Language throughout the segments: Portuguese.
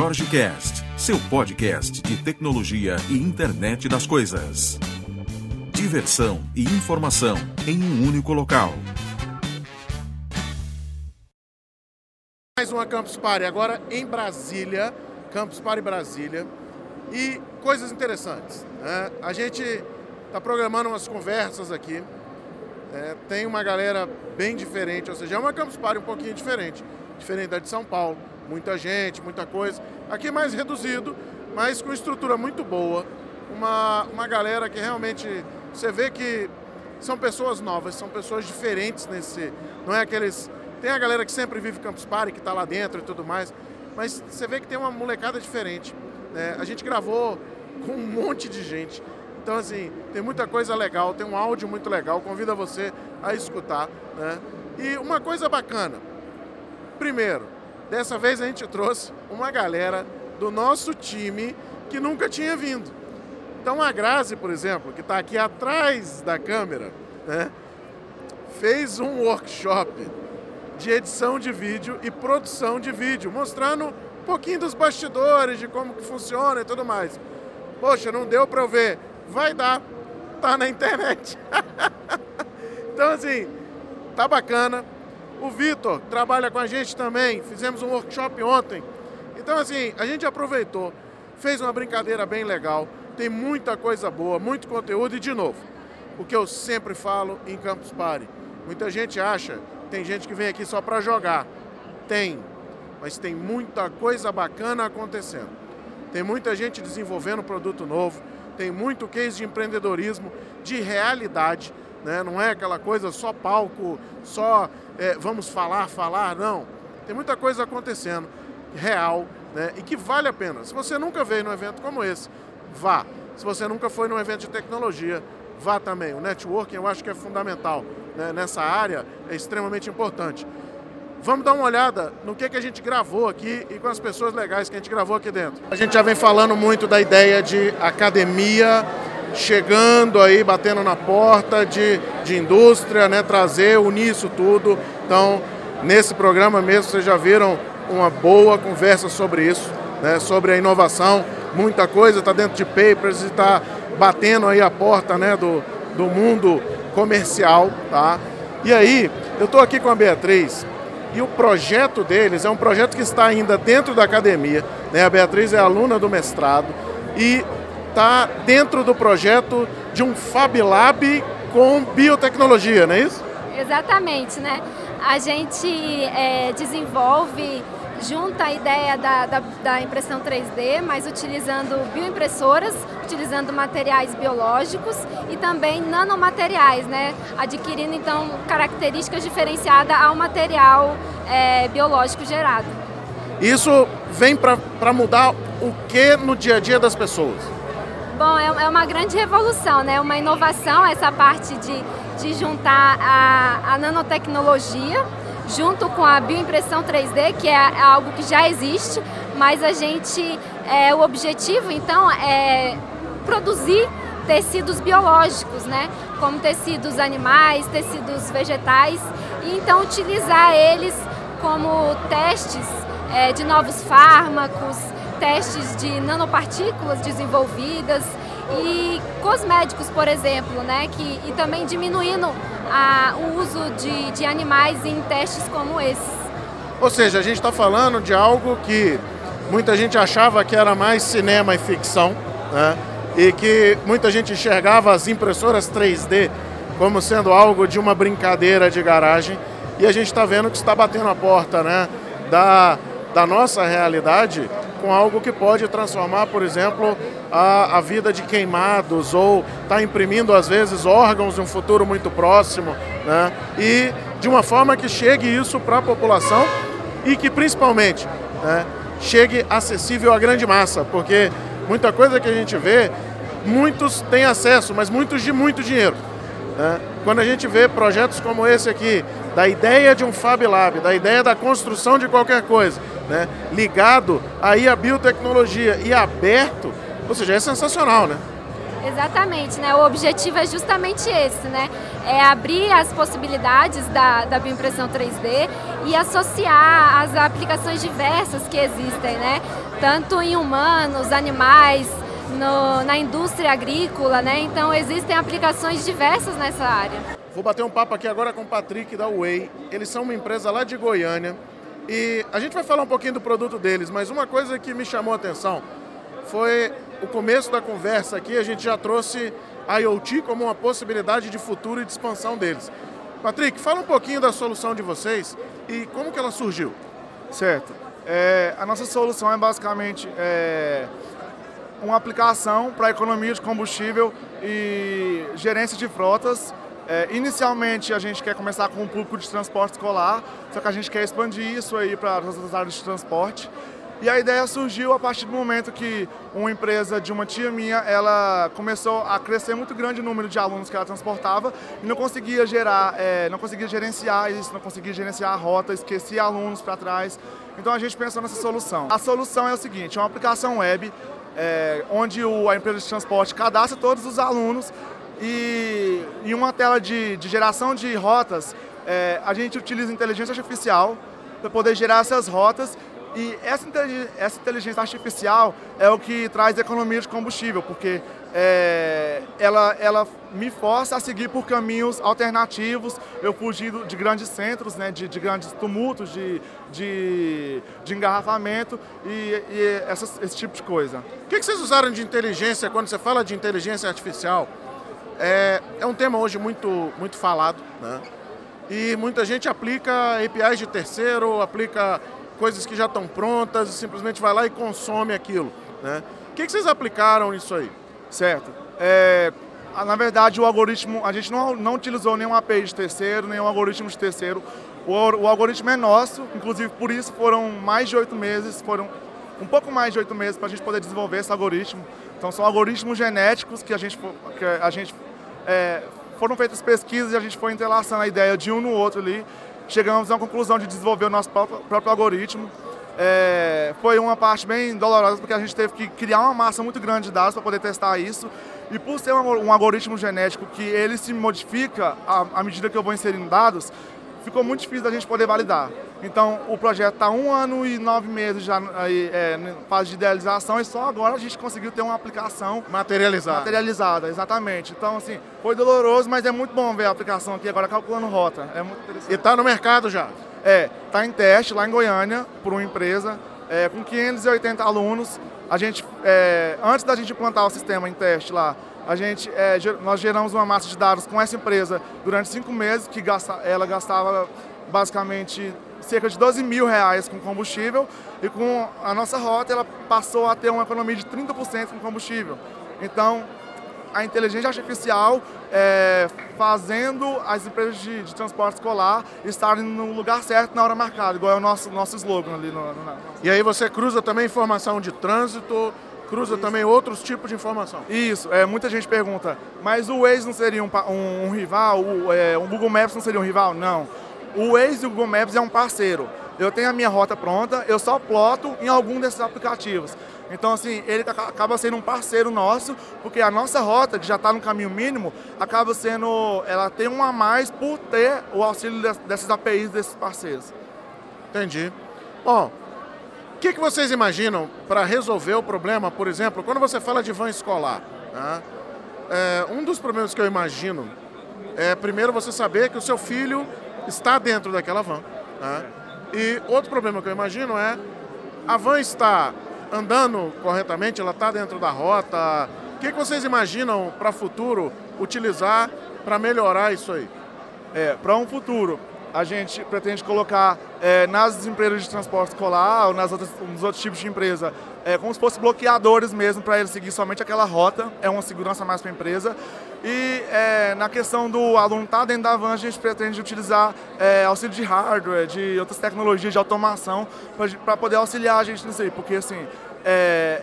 Jorge Cast, seu podcast de tecnologia e internet das coisas. Diversão e informação em um único local. Mais uma Campus Party, agora em Brasília, Campus Party Brasília. E coisas interessantes. Né? A gente está programando umas conversas aqui. É, tem uma galera bem diferente, ou seja, é uma Campus Party um pouquinho diferente. Diferente da de São Paulo. Muita gente, muita coisa. Aqui é mais reduzido, mas com estrutura muito boa. Uma, uma galera que realmente você vê que são pessoas novas, são pessoas diferentes nesse. Não é aqueles. Tem a galera que sempre vive Campus Party, que está lá dentro e tudo mais, mas você vê que tem uma molecada diferente. Né? A gente gravou com um monte de gente. Então, assim, tem muita coisa legal, tem um áudio muito legal, convido você a escutar. Né? E uma coisa bacana. Primeiro, dessa vez a gente trouxe uma galera do nosso time que nunca tinha vindo. Então a Grazi, por exemplo, que está aqui atrás da câmera, né, fez um workshop de edição de vídeo e produção de vídeo, mostrando um pouquinho dos bastidores, de como que funciona e tudo mais. Poxa, não deu para eu ver. Vai dar. Tá na internet. então assim, tá bacana. O Vitor trabalha com a gente também. Fizemos um workshop ontem. Então assim, a gente aproveitou, fez uma brincadeira bem legal. Tem muita coisa boa, muito conteúdo e de novo, o que eu sempre falo em Campus Party. Muita gente acha, tem gente que vem aqui só para jogar. Tem, mas tem muita coisa bacana acontecendo. Tem muita gente desenvolvendo produto novo, tem muito case de empreendedorismo, de realidade, né? não é aquela coisa só palco, só é, vamos falar, falar, não. Tem muita coisa acontecendo, real, né? e que vale a pena. Se você nunca veio num evento como esse, vá. Se você nunca foi num evento de tecnologia, vá também. O networking eu acho que é fundamental né? nessa área, é extremamente importante. Vamos dar uma olhada no que, que a gente gravou aqui e com as pessoas legais que a gente gravou aqui dentro. A gente já vem falando muito da ideia de academia chegando aí, batendo na porta de, de indústria, né, trazer, unir isso tudo. Então, nesse programa mesmo, vocês já viram uma boa conversa sobre isso, né, sobre a inovação. Muita coisa está dentro de papers e está batendo aí a porta né, do, do mundo comercial. Tá? E aí, eu estou aqui com a Beatriz, e o projeto deles é um projeto que está ainda dentro da academia. Né? A Beatriz é aluna do mestrado e está dentro do projeto de um Fab Lab com biotecnologia, não é isso? Exatamente, né? A gente é, desenvolve junta a ideia da, da, da, impressão 3D, mas utilizando bioimpressoras, utilizando materiais biológicos e também nanomateriais, né? adquirindo então características diferenciadas ao material é, biológico gerado. Isso vem para mudar o que no dia a dia das pessoas? Bom, é, é uma grande revolução, né? uma inovação essa parte de, de juntar a, a nanotecnologia junto com a bioimpressão 3D, que é algo que já existe, mas a gente, é, o objetivo então é produzir tecidos biológicos, né? Como tecidos animais, tecidos vegetais, e então utilizar eles como testes é, de novos fármacos, testes de nanopartículas desenvolvidas e cosméticos, por exemplo, né? Que, e também diminuindo a, o uso de, de animais em testes como esses. Ou seja, a gente está falando de algo que muita gente achava que era mais cinema e ficção, né? e que muita gente enxergava as impressoras 3D como sendo algo de uma brincadeira de garagem, e a gente está vendo que está batendo a porta né? da, da nossa realidade com algo que pode transformar, por exemplo, a, a vida de queimados ou está imprimindo, às vezes, órgãos de um futuro muito próximo, né? e de uma forma que chegue isso para a população e que, principalmente, né, chegue acessível à grande massa, porque muita coisa que a gente vê, muitos têm acesso, mas muitos de muito dinheiro. Né? Quando a gente vê projetos como esse aqui, da ideia de um Fab Lab, da ideia da construção de qualquer coisa, né? ligado aí à biotecnologia e aberto, ou seja, é sensacional, né? Exatamente, né? O objetivo é justamente esse, né? É abrir as possibilidades da, da bioimpressão 3D e associar as aplicações diversas que existem, né? Tanto em humanos, animais, no, na indústria agrícola, né? Então existem aplicações diversas nessa área. Vou bater um papo aqui agora com o Patrick da Way. Eles são uma empresa lá de Goiânia e a gente vai falar um pouquinho do produto deles, mas uma coisa que me chamou a atenção foi o começo da conversa aqui, a gente já trouxe a IoT como uma possibilidade de futuro e de expansão deles. Patrick, fala um pouquinho da solução de vocês e como que ela surgiu. Certo. É, a nossa solução é basicamente é, uma aplicação para economia de combustível e gerência de frotas. É, inicialmente a gente quer começar com um público de transporte escolar, só que a gente quer expandir isso aí para as outras áreas de transporte. E a ideia surgiu a partir do momento que uma empresa de uma tia minha, ela começou a crescer muito grande o número de alunos que ela transportava e não conseguia gerar, é, não conseguia gerenciar isso, não conseguia gerenciar a rota, esquecia alunos para trás. Então a gente pensou nessa solução. A solução é o seguinte, é uma aplicação web é, onde o, a empresa de transporte cadastra todos os alunos e em uma tela de, de geração de rotas, é, a gente utiliza inteligência artificial para poder gerar essas rotas e essa inteligência, essa inteligência artificial é o que traz economia de combustível, porque é, ela, ela me força a seguir por caminhos alternativos, eu fugindo de grandes centros, né, de, de grandes tumultos, de, de, de engarrafamento e, e essas, esse tipo de coisa. O que, que vocês usaram de inteligência quando você fala de inteligência artificial? É, é um tema hoje muito, muito falado, né? E muita gente aplica APIs de terceiro, aplica coisas que já estão prontas e simplesmente vai lá e consome aquilo. Né? O que, que vocês aplicaram nisso aí? Certo. É, na verdade, o algoritmo, a gente não, não utilizou nenhum API de terceiro, nenhum algoritmo de terceiro. O, o algoritmo é nosso, inclusive por isso foram mais de oito meses, foram um pouco mais de oito meses para a gente poder desenvolver esse algoritmo. Então são algoritmos genéticos que a gente, que a gente é, foram feitas pesquisas e a gente foi entrelaçando a ideia de um no outro ali chegamos à conclusão de desenvolver o nosso próprio, próprio algoritmo. É, foi uma parte bem dolorosa porque a gente teve que criar uma massa muito grande de dados para poder testar isso. E por ser um, algoritmo genético que ele se modifica à, à medida que eu vou inserindo dados, ficou muito difícil da gente poder validar. Então, o projeto está um ano e nove meses já aí, é, em fase de idealização e só agora a gente conseguiu ter uma aplicação materializada. Materializada, exatamente. Então, assim, foi doloroso, mas é muito bom ver a aplicação aqui agora calculando rota. É muito interessante. E está no mercado já? É, está em teste lá em Goiânia por uma empresa é, com 580 alunos. A gente, é, antes da gente implantar o sistema em teste lá, a gente, é, nós geramos uma massa de dados com essa empresa durante cinco meses, que gasta, ela gastava basicamente cerca de 12 mil reais com combustível e com a nossa rota ela passou a ter uma economia de 30% com combustível. Então, a inteligência artificial é, fazendo as empresas de, de, transporte escolar estarem no lugar certo na hora marcada, igual é o nosso, nosso slogan ali. No, no, no... E aí você cruza também informação de trânsito, cruza Isso. também outros tipos de informação. Isso, é, muita gente pergunta, mas o Waze não seria um, um, um rival? O, é, o Google Maps não seria um rival? Não. O Waze e o Google Maps é um parceiro. Eu tenho a minha rota pronta, eu só ploto em algum desses aplicativos. Então, assim, ele acaba sendo um parceiro nosso, porque a nossa rota, que já está no caminho mínimo, acaba sendo. Ela tem um a mais por ter o auxílio dessas APIs desses parceiros. Entendi. Bom, o que, que vocês imaginam para resolver o problema, por exemplo, quando você fala de van escolar? Né? É, um dos problemas que eu imagino é, primeiro, você saber que o seu filho está dentro daquela van. Né? E outro problema que eu imagino é a van está andando corretamente, ela está dentro da rota. O que, que vocês imaginam para o futuro utilizar para melhorar isso aí? É, para um futuro, a gente pretende colocar é, nas empresas de transporte escolar ou nas outras, nos outros tipos de empresa, é, como se fossem bloqueadores mesmo para ele seguir somente aquela rota, é uma segurança mais para a empresa. E é, na questão do aluno estar tá dentro da van, a gente pretende utilizar é, auxílio de hardware, de outras tecnologias de automação para poder auxiliar a gente nisso aí, porque assim, é,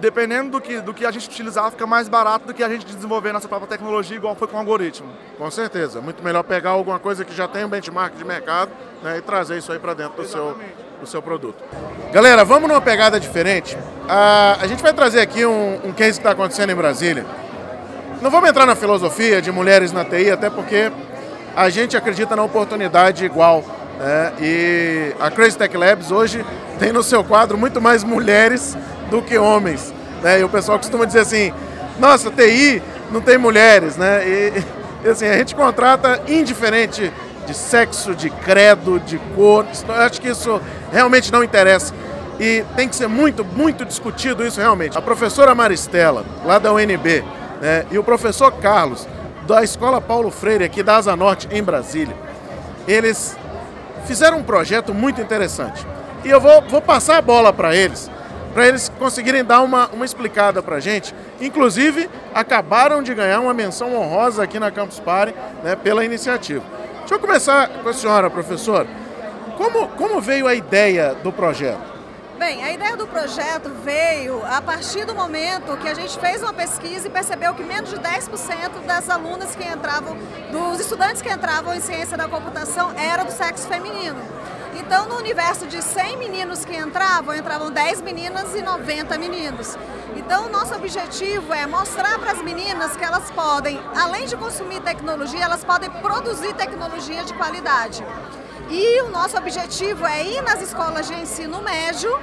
dependendo do que, do que a gente utilizar, fica mais barato do que a gente desenvolver nossa própria tecnologia, igual foi com o algoritmo. Com certeza. Muito melhor pegar alguma coisa que já tem um benchmark de mercado né, e trazer isso aí para dentro do seu, do seu produto. Galera, vamos numa pegada diferente. Ah, a gente vai trazer aqui um, um case que está acontecendo em Brasília. Não vamos entrar na filosofia de mulheres na TI, até porque a gente acredita na oportunidade igual. Né? E a Crazy Tech Labs hoje tem no seu quadro muito mais mulheres do que homens. Né? E o pessoal costuma dizer assim, nossa, TI não tem mulheres, né? E, e assim, a gente contrata indiferente de sexo, de credo, de cor. Eu acho que isso realmente não interessa. E tem que ser muito, muito discutido isso realmente. A professora Maristela, lá da UNB, né, e o professor Carlos, da Escola Paulo Freire, aqui da Asa Norte, em Brasília, eles fizeram um projeto muito interessante. E eu vou, vou passar a bola para eles, para eles conseguirem dar uma, uma explicada para a gente. Inclusive, acabaram de ganhar uma menção honrosa aqui na Campus Party né, pela iniciativa. Deixa eu começar com a senhora, professora. Como, como veio a ideia do projeto? Bem, a ideia do projeto veio a partir do momento que a gente fez uma pesquisa e percebeu que menos de 10% das alunas que entravam, dos estudantes que entravam em ciência da computação era do sexo feminino. Então, no universo de 100 meninos que entravam, entravam 10 meninas e 90 meninos. Então, nosso objetivo é mostrar para as meninas que elas podem, além de consumir tecnologia, elas podem produzir tecnologia de qualidade. E o nosso objetivo é ir nas escolas de ensino médio,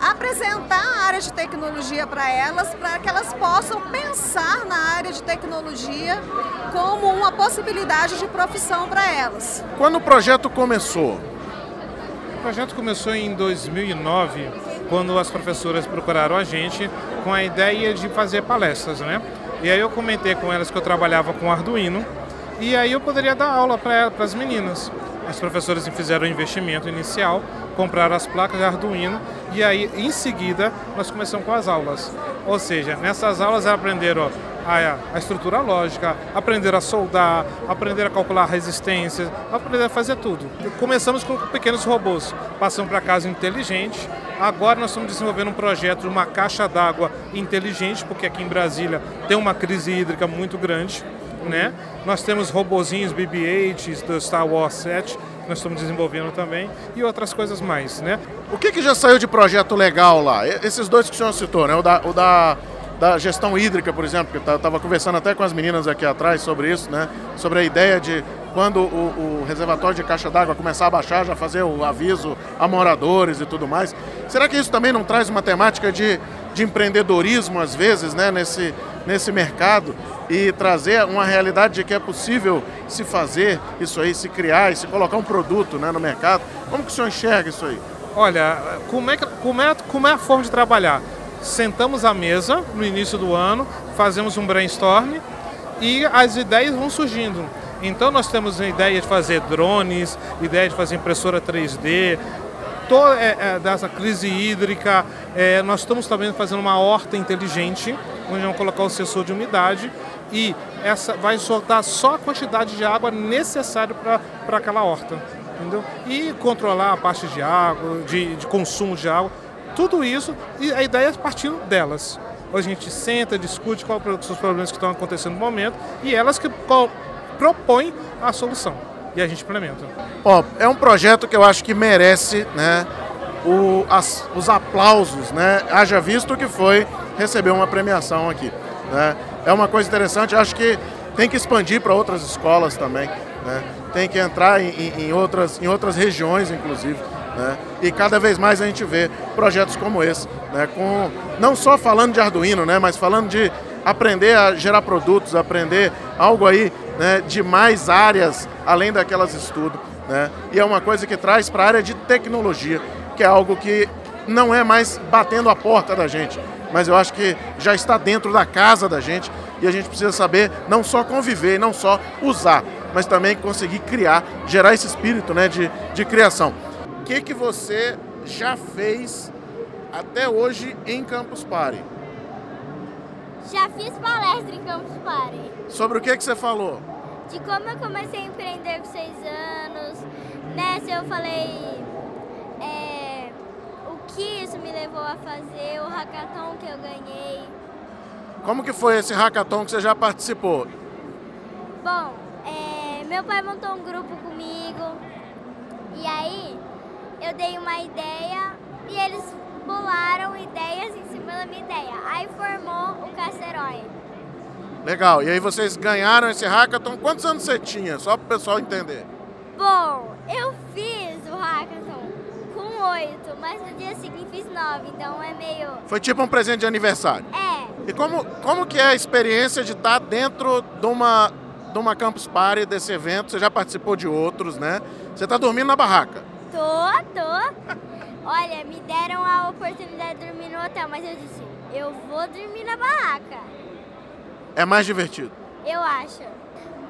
apresentar a área de tecnologia para elas, para que elas possam pensar na área de tecnologia como uma possibilidade de profissão para elas. Quando o projeto começou? O projeto começou em 2009, quando as professoras procuraram a gente com a ideia de fazer palestras, né? E aí eu comentei com elas que eu trabalhava com Arduino e aí eu poderia dar aula para as meninas. As professoras fizeram o investimento inicial, compraram as placas de Arduino e aí em seguida nós começamos com as aulas. Ou seja, nessas aulas aprenderam a, a estrutura lógica, aprenderam a soldar, aprenderam a calcular resistências, aprenderam a fazer tudo. Começamos com pequenos robôs, passamos para casa inteligente. Agora nós estamos desenvolvendo um projeto de uma caixa d'água inteligente, porque aqui em Brasília tem uma crise hídrica muito grande né? Nós temos robozinhos BB-8 do Star Wars 7 que nós estamos desenvolvendo também e outras coisas mais, né? O que, que já saiu de projeto legal lá? Esses dois que o senhor citou, né? O da, o da, da gestão hídrica, por exemplo, que eu estava conversando até com as meninas aqui atrás sobre isso, né? Sobre a ideia de quando o, o reservatório de caixa d'água começar a baixar, já fazer o aviso a moradores e tudo mais. Será que isso também não traz uma temática de, de empreendedorismo, às vezes, né? Nesse, nesse mercado e trazer uma realidade de que é possível se fazer isso aí, se criar e se colocar um produto né, no mercado. Como que o senhor enxerga isso aí? Olha, como é, como, é, como é a forma de trabalhar? Sentamos à mesa no início do ano, fazemos um brainstorm e as ideias vão surgindo. Então nós temos a ideia de fazer drones, ideia de fazer impressora 3D, toda é, é, dessa crise hídrica, é, nós estamos também fazendo uma horta inteligente, onde vamos colocar o sensor de umidade e essa vai soltar só a quantidade de água necessária para aquela horta. Entendeu? E controlar a parte de água, de, de consumo de água, tudo isso, e a ideia é partindo delas. A gente senta, discute quais são os problemas que estão acontecendo no momento e elas que propõem a solução e a gente implementa. Ó, é um projeto que eu acho que merece né, o, as, os aplausos, né? Haja visto que foi receber uma premiação aqui. Né? É uma coisa interessante, acho que tem que expandir para outras escolas também. Né? Tem que entrar em, em, outras, em outras regiões, inclusive. Né? E cada vez mais a gente vê projetos como esse, né? com, não só falando de Arduino, né? mas falando de aprender a gerar produtos, aprender algo aí né? de mais áreas além daquelas estudo. Né? E é uma coisa que traz para a área de tecnologia, que é algo que não é mais batendo a porta da gente, mas eu acho que já está dentro da casa da gente e a gente precisa saber não só conviver, não só usar, mas também conseguir criar, gerar esse espírito né, de, de criação. O que, que você já fez até hoje em Campus Party? Já fiz palestra em Campus Party. Sobre o que, que você falou? De como eu comecei a empreender com seis anos. Nessa eu falei é, o que isso me levou a fazer, o hackathon que eu ganhei. Como que foi esse hackathon que você já participou? Bom, é, meu pai montou um grupo comigo e aí eu dei uma ideia e eles bolaram ideias em cima da minha ideia. Aí formou o Casterói. Legal. E aí vocês ganharam esse hackathon. Quantos anos você tinha? Só para o pessoal entender. Bom, eu fiz o hackathon com oito, mas no dia seguinte fiz nove, então é meio. Foi tipo um presente de aniversário. É. E como, como que é a experiência de estar dentro de uma, de uma Campus Party, desse evento? Você já participou de outros, né? Você está dormindo na barraca. Tô, tô. Olha, me deram a oportunidade de dormir no hotel, mas eu disse, eu vou dormir na barraca. É mais divertido. Eu acho.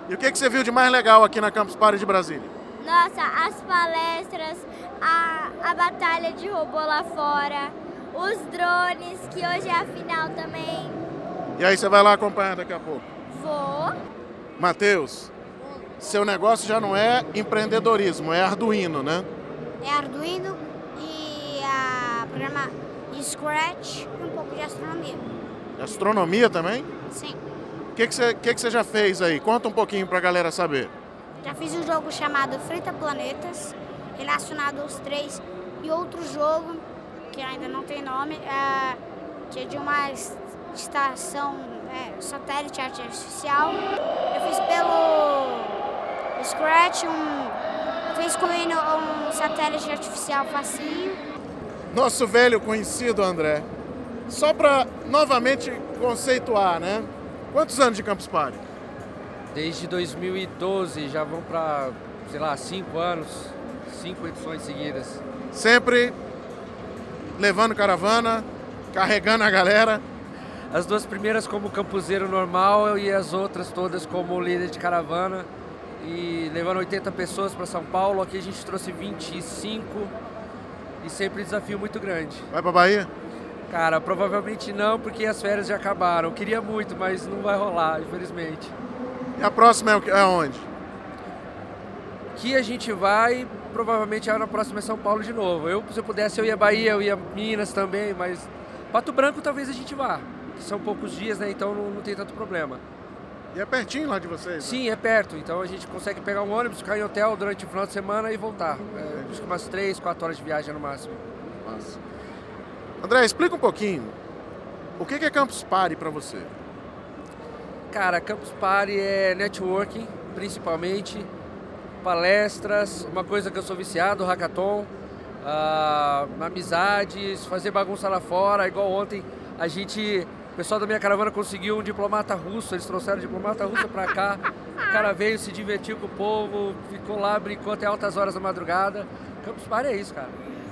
E o que, que você viu de mais legal aqui na Campus Party de Brasília? Nossa, as palestras, a, a batalha de robô lá fora, os drones, que hoje é a final também. E aí você vai lá acompanhar daqui a pouco. Vou. Matheus, seu negócio já não é empreendedorismo, é Arduino, né? É Arduino a programa Scratch e um pouco de astronomia. Astronomia também? Sim. O que, que, você, que, que você já fez aí? Conta um pouquinho pra galera saber. Já fiz um jogo chamado Frita Planetas, relacionado aos três, e outro jogo, que ainda não tem nome, é, que é de uma estação é, satélite artificial. Eu fiz pelo Scratch, um, fiz com um satélite artificial facinho. Nosso velho conhecido, André. Só para novamente conceituar, né? Quantos anos de Campus Party? Desde 2012, já vão para, sei lá, cinco anos, cinco edições seguidas. Sempre levando caravana, carregando a galera. As duas primeiras como campuseiro normal e as outras todas como líder de caravana. E levando 80 pessoas para São Paulo, aqui a gente trouxe 25 e sempre desafio muito grande. Vai para Bahia? Cara, provavelmente não, porque as férias já acabaram. Eu queria muito, mas não vai rolar, infelizmente. E a próxima é, é onde? Que a gente vai, provavelmente na próxima é São Paulo de novo. Eu, se eu pudesse, eu ia Bahia, eu ia Minas também, mas Pato Branco talvez a gente vá. São poucos dias, né? Então não, não tem tanto problema. E é pertinho lá de vocês? Né? Sim, é perto. Então a gente consegue pegar um ônibus, ficar em hotel durante o final de semana e voltar. É, acho que umas 3, 4 horas de viagem no máximo. Nossa. André, explica um pouquinho. O que é Campus Party para você? Cara, Campus Party é networking, principalmente, palestras, uma coisa que eu sou viciado, hackathon, uh, amizades, fazer bagunça lá fora, igual ontem a gente, o pessoal da minha caravana conseguiu um diplomata russo, eles trouxeram um diplomata russo para cá, o cara veio, se divertiu com o povo, ficou lá, brincou até altas horas da madrugada. Campus Party é isso, cara.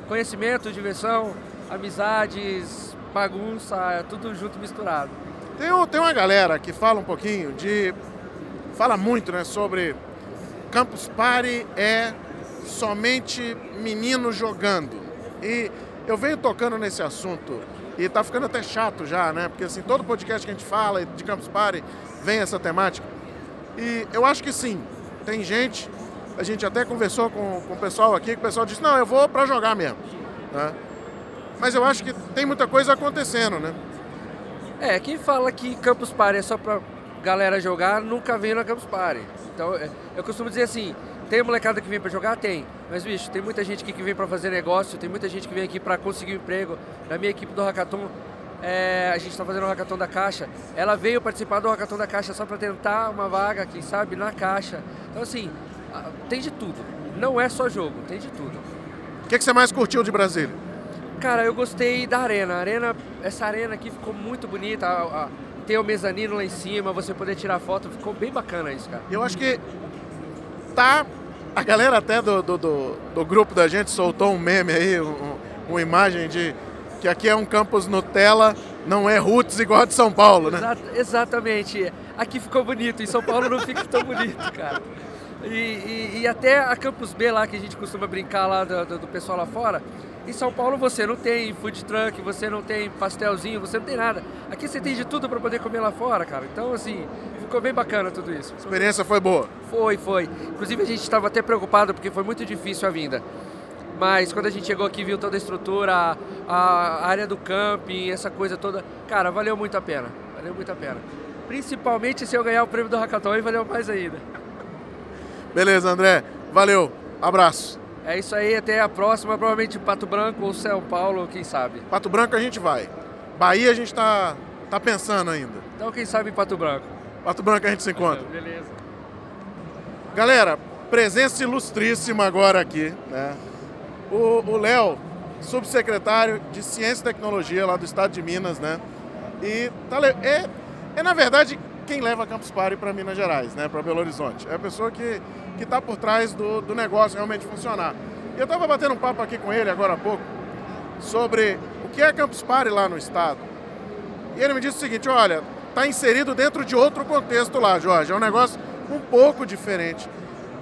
Conhecimento, diversão, amizades, bagunça, é tudo junto misturado. Tem, tem uma galera que fala um pouquinho de. fala muito né, sobre Campus Party é somente menino jogando. E eu venho tocando nesse assunto e tá ficando até chato já, né? Porque assim, todo podcast que a gente fala de Campus Party vem essa temática. E eu acho que sim, tem gente, a gente até conversou com, com o pessoal aqui, que o pessoal disse, não, eu vou para jogar mesmo. Né? Mas eu acho que tem muita coisa acontecendo, né? É, quem fala que Campus Party é só pra galera jogar, nunca veio na Campus Party. Então, eu costumo dizer assim, tem molecada que vem para jogar? Tem. Mas, bicho, tem muita gente aqui que vem para fazer negócio, tem muita gente que vem aqui para conseguir um emprego. Na minha equipe do Hackathon, é, a gente está fazendo o Hackathon da Caixa. Ela veio participar do Hackathon da Caixa só para tentar uma vaga, quem sabe, na Caixa. Então, assim, tem de tudo. Não é só jogo, tem de tudo. O que, que você mais curtiu de Brasília? Cara, eu gostei da arena. A arena, essa arena aqui ficou muito bonita. A, a, tem o mezanino lá em cima, você poder tirar foto, ficou bem bacana isso, cara. Eu acho que tá. A galera até do, do, do, do grupo da gente soltou um meme aí, um, uma imagem de que aqui é um campus Nutella, não é roots igual a de São Paulo, né? Exat, exatamente. Aqui ficou bonito, em São Paulo não fica tão bonito, cara. E, e, e, até a Campus B lá, que a gente costuma brincar lá do, do, do pessoal lá fora, em São Paulo você não tem food truck, você não tem pastelzinho, você não tem nada. Aqui você tem de tudo para poder comer lá fora, cara. Então, assim, ficou bem bacana tudo isso. A experiência foi boa? Foi, foi. Inclusive a gente estava até preocupado porque foi muito difícil a vinda. Mas quando a gente chegou aqui, viu toda a estrutura, a, área do camping, essa coisa toda, cara, valeu muito a pena. Valeu muito a pena. Principalmente se eu ganhar o prêmio do Hackathon, aí valeu mais ainda. Beleza, André. Valeu. Abraço. É isso aí, até a próxima, provavelmente Pato Branco ou São Paulo, quem sabe. Pato Branco a gente vai. Bahia a gente tá, tá pensando ainda. Então quem sabe Pato Branco. Pato Branco a gente se encontra. Beleza. Galera, presença ilustríssima agora aqui, né? O Léo, subsecretário de Ciência e Tecnologia lá do estado de Minas, né? E tá, é, é, na verdade, quem leva a Campus Party para Minas Gerais, né? Para Belo Horizonte. É a pessoa que está por trás do, do negócio realmente funcionar. Eu estava batendo um papo aqui com ele agora há pouco sobre o que é Campus Party lá no estado. E ele me disse o seguinte, olha, está inserido dentro de outro contexto lá, Jorge. É um negócio um pouco diferente,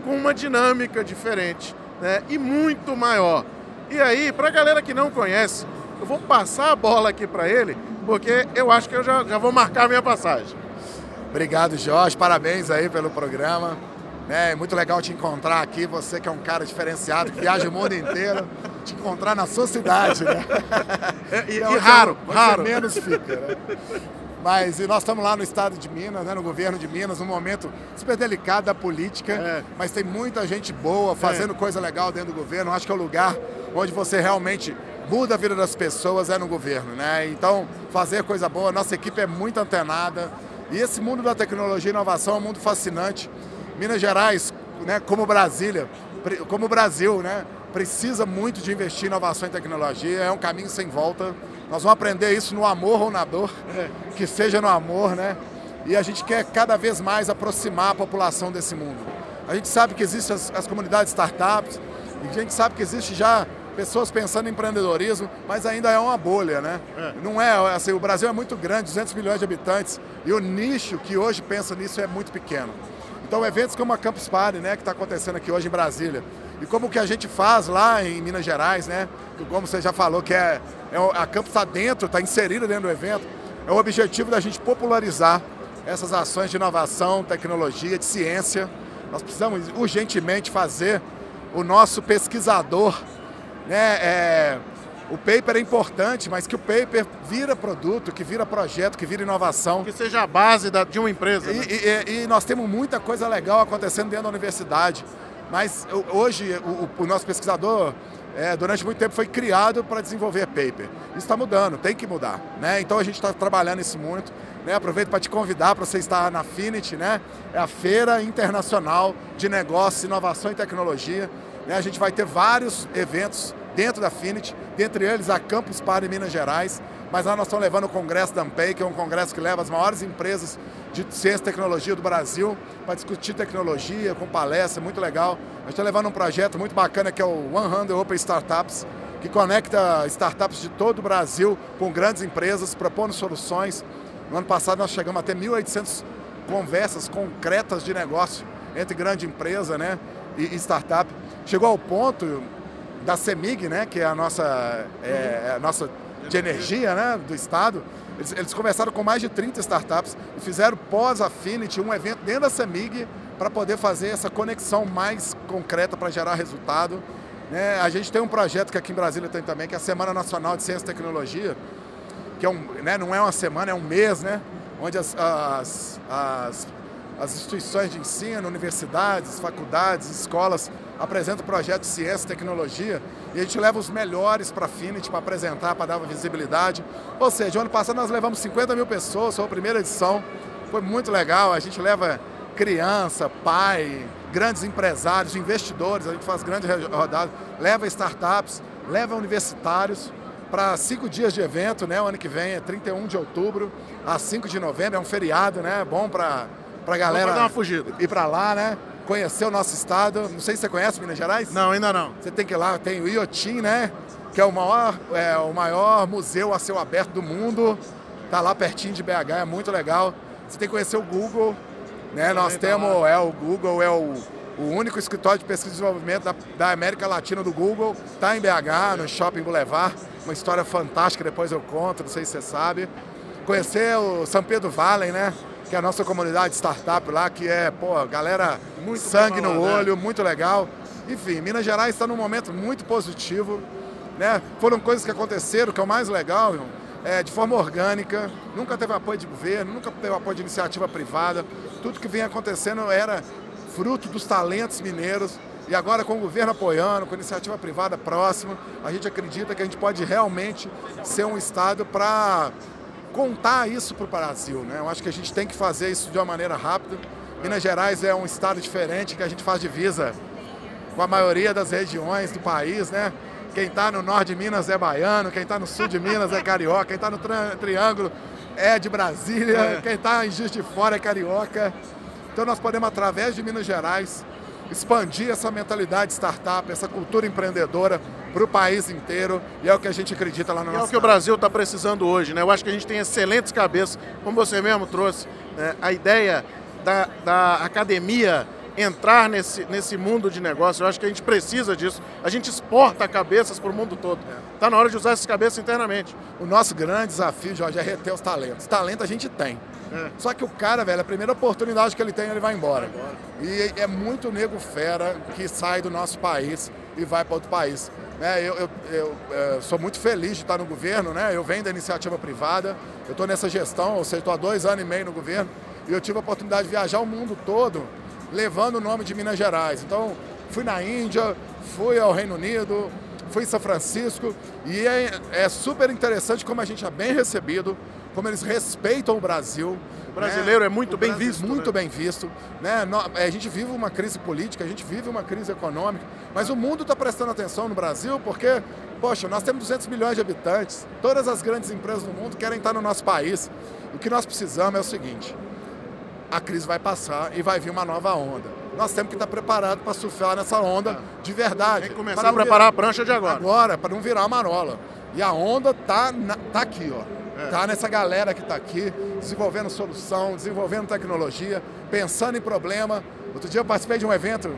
com uma dinâmica diferente, né? E muito maior. E aí, para a galera que não conhece, eu vou passar a bola aqui para ele, porque eu acho que eu já, já vou marcar a minha passagem. Obrigado, Jorge. Parabéns aí pelo programa. É muito legal te encontrar aqui. Você que é um cara diferenciado, que viaja o mundo inteiro. Te encontrar na sua cidade, né? E, e, e raro, raro. menos fica, né? Mas nós estamos lá no estado de Minas, né, no governo de Minas, num momento super delicado da política, é. mas tem muita gente boa fazendo é. coisa legal dentro do governo. Acho que é o lugar onde você realmente muda a vida das pessoas é no governo, né? Então, fazer coisa boa, nossa equipe é muito antenada. E esse mundo da tecnologia e inovação é um mundo fascinante. Minas Gerais, né, como Brasília, como o Brasil, né, precisa muito de investir em inovação e tecnologia, é um caminho sem volta. Nós vamos aprender isso no amor ou na dor, é. que seja no amor, né? E a gente quer cada vez mais aproximar a população desse mundo. A gente sabe que existem as, as comunidades startups, e a gente sabe que existe já pessoas pensando em empreendedorismo, mas ainda é uma bolha, né? É. Não é, assim, o Brasil é muito grande, 200 milhões de habitantes, e o nicho que hoje pensa nisso é muito pequeno. Então, eventos como a Campus Party, né, que está acontecendo aqui hoje em Brasília, e como que a gente faz lá em Minas Gerais, né, como você já falou, que é, é a Campus está dentro, está inserida dentro do evento, é o objetivo da gente popularizar essas ações de inovação, tecnologia, de ciência. Nós precisamos urgentemente fazer o nosso pesquisador né, é, o paper é importante, mas que o paper vira produto, que vira projeto, que vira inovação. Que seja a base da, de uma empresa. E, né? e, e, nós temos muita coisa legal acontecendo dentro da universidade. Mas hoje o, o nosso pesquisador, é, durante muito tempo, foi criado para desenvolver paper. Isso está mudando, tem que mudar. Né? Então a gente está trabalhando isso muito. Né? Aproveito para te convidar para você estar na Finity, né? é a Feira Internacional de Negócios, Inovação e Tecnologia. Né? A gente vai ter vários eventos dentro da Affinity, dentre eles a Campus Party Minas Gerais, mas lá nós estamos levando o Congresso da Ampei, que é um congresso que leva as maiores empresas de ciência e tecnologia do Brasil para discutir tecnologia, com palestra, muito legal. A gente está levando um projeto muito bacana que é o 100 Open Startups, que conecta startups de todo o Brasil com grandes empresas, propondo soluções. No ano passado nós chegamos a ter 1.800 conversas concretas de negócio entre grande empresa né, e startup. Chegou ao ponto da CEMIG, né, que é a nossa, é, é, a nossa de energia né, do Estado, eles, eles com mais de 30 startups e fizeram pós-Affinity um evento dentro da CEMIG para poder fazer essa conexão mais concreta para gerar resultado. Né? A gente tem um projeto que aqui em Brasília tem também, que é a Semana Nacional de Ciência e Tecnologia, que é um, né, não é uma semana, é um mês, né? onde as, as, as as instituições de ensino, universidades, faculdades, escolas apresentam projetos de ciência e tecnologia e a gente leva os melhores para a Finity para apresentar, para dar visibilidade. Ou seja, ano passado nós levamos 50 mil pessoas, foi a primeira edição, foi muito legal. A gente leva criança, pai, grandes empresários, investidores, a gente faz grandes rodadas, leva startups, leva universitários para cinco dias de evento, né? O ano que vem é 31 de outubro a 5 de novembro, é um feriado, né? Bom para pra galera dar uma fugida. ir pra lá, né? Conhecer o nosso estado. Não sei se você conhece Minas Gerais? Não, ainda não. Você tem que ir lá, tem o Iotim, né? Que é o maior, é, o maior museu a céu aberto do mundo. Tá lá pertinho de BH, é muito legal. Você tem que conhecer o Google, né? Nós temos, é o Google, é o, o único escritório de pesquisa e desenvolvimento da, da América Latina do Google. Tá em BH, no Shopping Boulevard. Uma história fantástica, depois eu conto, não sei se você sabe. Conhecer o São Pedro Valley, né? Que é a nossa comunidade startup lá, que é, pô, galera, muito sangue no olho, né? muito legal. Enfim, Minas Gerais está num momento muito positivo. Né? Foram coisas que aconteceram, que é o mais legal, é, de forma orgânica, nunca teve apoio de governo, nunca teve apoio de iniciativa privada. Tudo que vinha acontecendo era fruto dos talentos mineiros. E agora, com o governo apoiando, com a iniciativa privada próxima, a gente acredita que a gente pode realmente ser um Estado para contar isso para o Brasil. Né? Eu acho que a gente tem que fazer isso de uma maneira rápida. Minas Gerais é um estado diferente que a gente faz divisa com a maioria das regiões do país, né? Quem está no norte de Minas é baiano, quem está no sul de Minas é carioca, quem está no Triângulo é de Brasília, é. quem está em Juiz de Fora é carioca. Então nós podemos, através de Minas Gerais, expandir essa mentalidade startup, essa cultura empreendedora para o país inteiro e é o que a gente acredita lá no nosso É o que o Brasil está precisando hoje, né? Eu acho que a gente tem excelentes cabeças, como você mesmo trouxe, né? a ideia da, da academia entrar nesse, nesse mundo de negócio. Eu acho que a gente precisa disso. A gente exporta cabeças para o mundo todo. Está na hora de usar essas cabeças internamente. O nosso grande desafio, Jorge, é reter os talentos. Talento a gente tem. É. Só que o cara, velho, a primeira oportunidade que ele tem, ele vai embora. Vai embora. E é muito nego fera que sai do nosso país e vai para outro país. É, eu, eu, eu, eu, sou muito feliz de estar no governo, né? Eu venho da iniciativa privada, eu estou nessa gestão, ou seja, estou há dois anos e meio no governo, e eu tive a oportunidade de viajar o mundo todo levando o nome de Minas Gerais. Então, fui na Índia, fui ao Reino Unido, fui em São Francisco, e é, é super interessante como a gente é bem recebido, como eles respeitam o Brasil. O brasileiro né? é muito o bem visto. Muito né? bem visto. Né? A gente vive uma crise política, a gente vive uma crise econômica, mas o mundo está prestando atenção no Brasil porque, poxa, nós temos 200 milhões de habitantes, todas as grandes empresas do mundo querem estar no nosso país. O que nós precisamos é o seguinte: a crise vai passar e vai vir uma nova onda. Nós temos que estar preparados para surfar nessa onda de verdade. Tem que começar a preparar virar... a prancha de agora. Agora, para não virar uma marola. E a onda tá, na... tá aqui, ó. É. Tá nessa galera que está aqui, desenvolvendo solução, desenvolvendo tecnologia, pensando em problema. Outro dia eu participei de um evento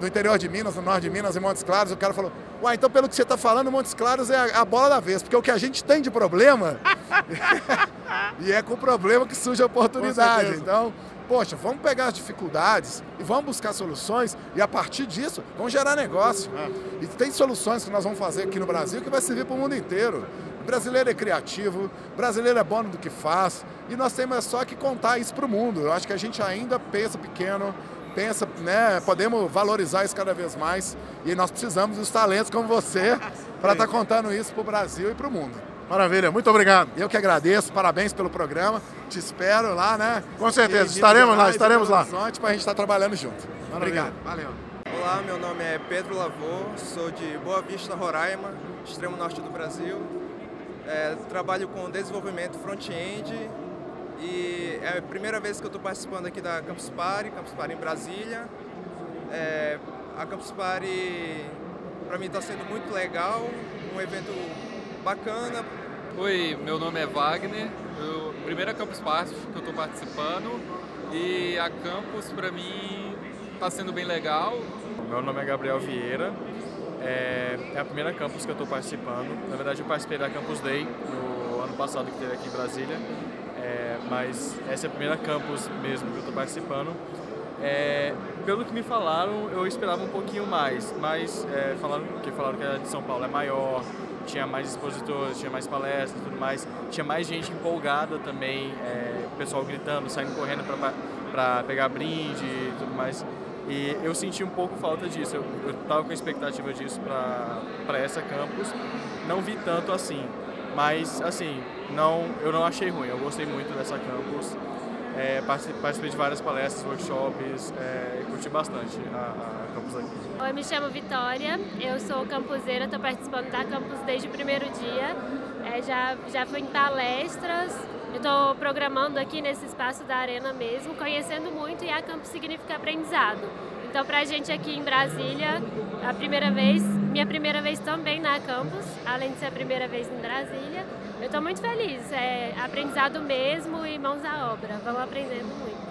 no, interior de Minas, no norte de Minas, em Montes Claros. O cara falou: Uai, então pelo que você está falando, Montes Claros é a, a, bola da vez, porque o que a gente tem de problema. e é com o problema que surge a oportunidade. Então, poxa, vamos pegar as dificuldades e vamos buscar soluções e a partir disso vamos gerar negócio. É. E tem soluções que nós vamos fazer aqui no Brasil que vai servir para o mundo inteiro. O brasileiro é criativo, o brasileiro é bom do que faz e nós temos só que contar isso para o mundo. Eu acho que a gente ainda pensa pequeno, pensa, né, podemos valorizar isso cada vez mais e nós precisamos dos talentos como você para estar tá contando isso para o Brasil e para o mundo. Maravilha, muito obrigado. Eu que agradeço, parabéns pelo programa. Te espero lá, né? Com certeza, estaremos lá, estaremos lá. Para a gente estar tá trabalhando junto. Maravilha. Obrigado. Valeu. Olá, meu nome é Pedro Lavô, sou de Boa Vista, Roraima, extremo norte do Brasil. É, trabalho com desenvolvimento front-end e é a primeira vez que eu estou participando aqui da Campus Party, Campus Party em Brasília. É, a Campus Party para mim está sendo muito legal, um evento bacana. Oi, meu nome é Wagner, eu, primeira Campus Party que eu estou participando e a Campus para mim está sendo bem legal. Meu nome é Gabriel Vieira, é, é a primeira campus que eu estou participando. Na verdade, eu participei da Campus Day no ano passado que teve aqui em Brasília, é, mas essa é a primeira campus mesmo que eu estou participando. É, pelo que me falaram, eu esperava um pouquinho mais, mas é, falaram que falaram que a de São Paulo é maior, tinha mais expositores, tinha mais palestras, tudo mais, tinha mais gente empolgada também, é, pessoal gritando, saindo correndo para pegar brinde e tudo mais. E eu senti um pouco falta disso. Eu, estava com expectativa disso para essa campus. Não vi tanto assim. Mas, assim, não, eu não achei ruim. Eu gostei muito dessa campus. É, participei de várias palestras, workshops é, e curti bastante a, a campus aqui. Oi, me chamo Vitória, eu sou campuseira, estou participando da campus desde o primeiro dia. É, já, já fui em palestras, estou programando aqui nesse espaço da arena mesmo, conhecendo muito e a campus significa aprendizado. Então, para a gente aqui em Brasília, a primeira vez, minha primeira vez também na campus, além de ser a primeira vez em Brasília, eu estou muito feliz. É aprendizado mesmo e mãos à obra. Vamos aprendendo muito.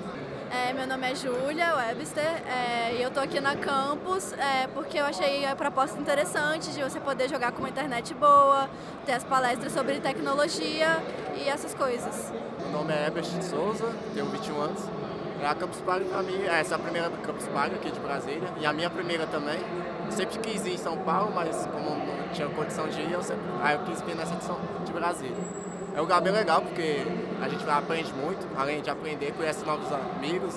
É, meu nome é Júlia Webster é, e eu estou aqui na campus é, porque eu achei a proposta interessante de você poder jogar com uma internet boa, ter as palestras sobre tecnologia e essas coisas. Meu nome é Herbert Souza, tenho 21 anos. É a Campus Party para mim, essa é a primeira Campus Party aqui de Brasília e a minha primeira também. Sempre quis ir em São Paulo, mas como não tinha condição de ir, eu sempre, aí eu quis vir nessa edição de Brasília. É um lugar bem legal porque a gente aprende muito, além de aprender, conhece novos amigos.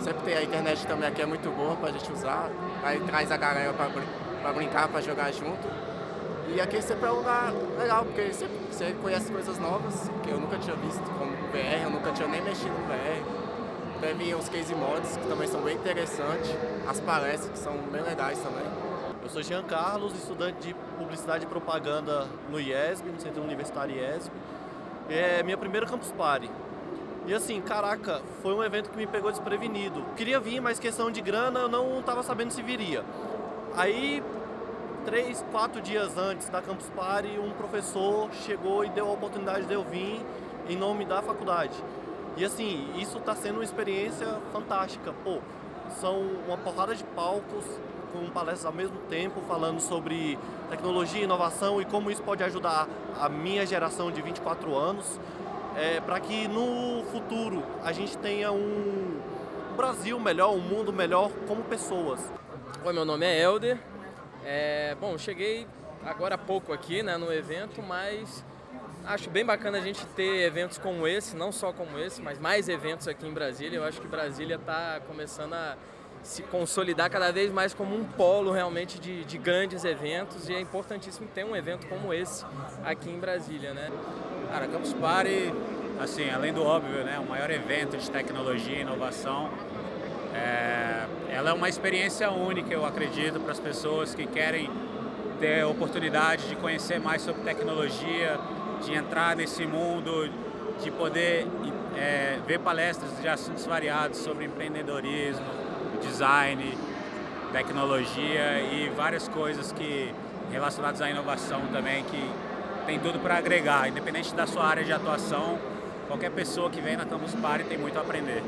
Sempre tem a internet também aqui é muito boa pra gente usar. Aí traz a galera pra, pra brincar, pra jogar junto. E aqui sempre é um lugar legal, porque você conhece coisas novas que eu nunca tinha visto, como VR, eu nunca tinha nem mexido no VR. Vir os case mods, que também são bem interessantes, as palestras, que são bem legais também. Eu sou Jean Carlos, estudante de Publicidade e Propaganda no IESB, no Centro Universitário IESB. É minha primeira Campus Party. E assim, caraca, foi um evento que me pegou desprevenido. Queria vir, mas questão de grana eu não estava sabendo se viria. Aí três, quatro dias antes da Campus Party, um professor chegou e deu a oportunidade de eu vir em nome da faculdade. E assim, isso está sendo uma experiência fantástica. Pô, são uma porrada de palcos com palestras ao mesmo tempo falando sobre tecnologia, inovação e como isso pode ajudar a minha geração de 24 anos, é, para que no futuro a gente tenha um Brasil melhor, um mundo melhor como pessoas. Oi, meu nome é Helder, é, bom, cheguei agora há pouco aqui né, no evento, mas acho bem bacana a gente ter eventos como esse, não só como esse, mas mais eventos aqui em Brasília. Eu acho que Brasília está começando a se consolidar cada vez mais como um polo realmente de, de, grandes eventos e é importantíssimo ter um evento como esse aqui em Brasília, né? Cara, Campus Party, assim, além do óbvio, né, o maior evento de tecnologia e inovação é, ela é uma experiência única, eu acredito, para as pessoas que querem ter oportunidade de conhecer mais sobre tecnologia, de entrar nesse mundo, de poder é, ver palestras de assuntos variados sobre empreendedorismo, design, tecnologia e várias coisas que relacionadas à inovação também que tem tudo para agregar, independente da sua área de atuação, qualquer pessoa que vem na Campus Party tem muito a aprender.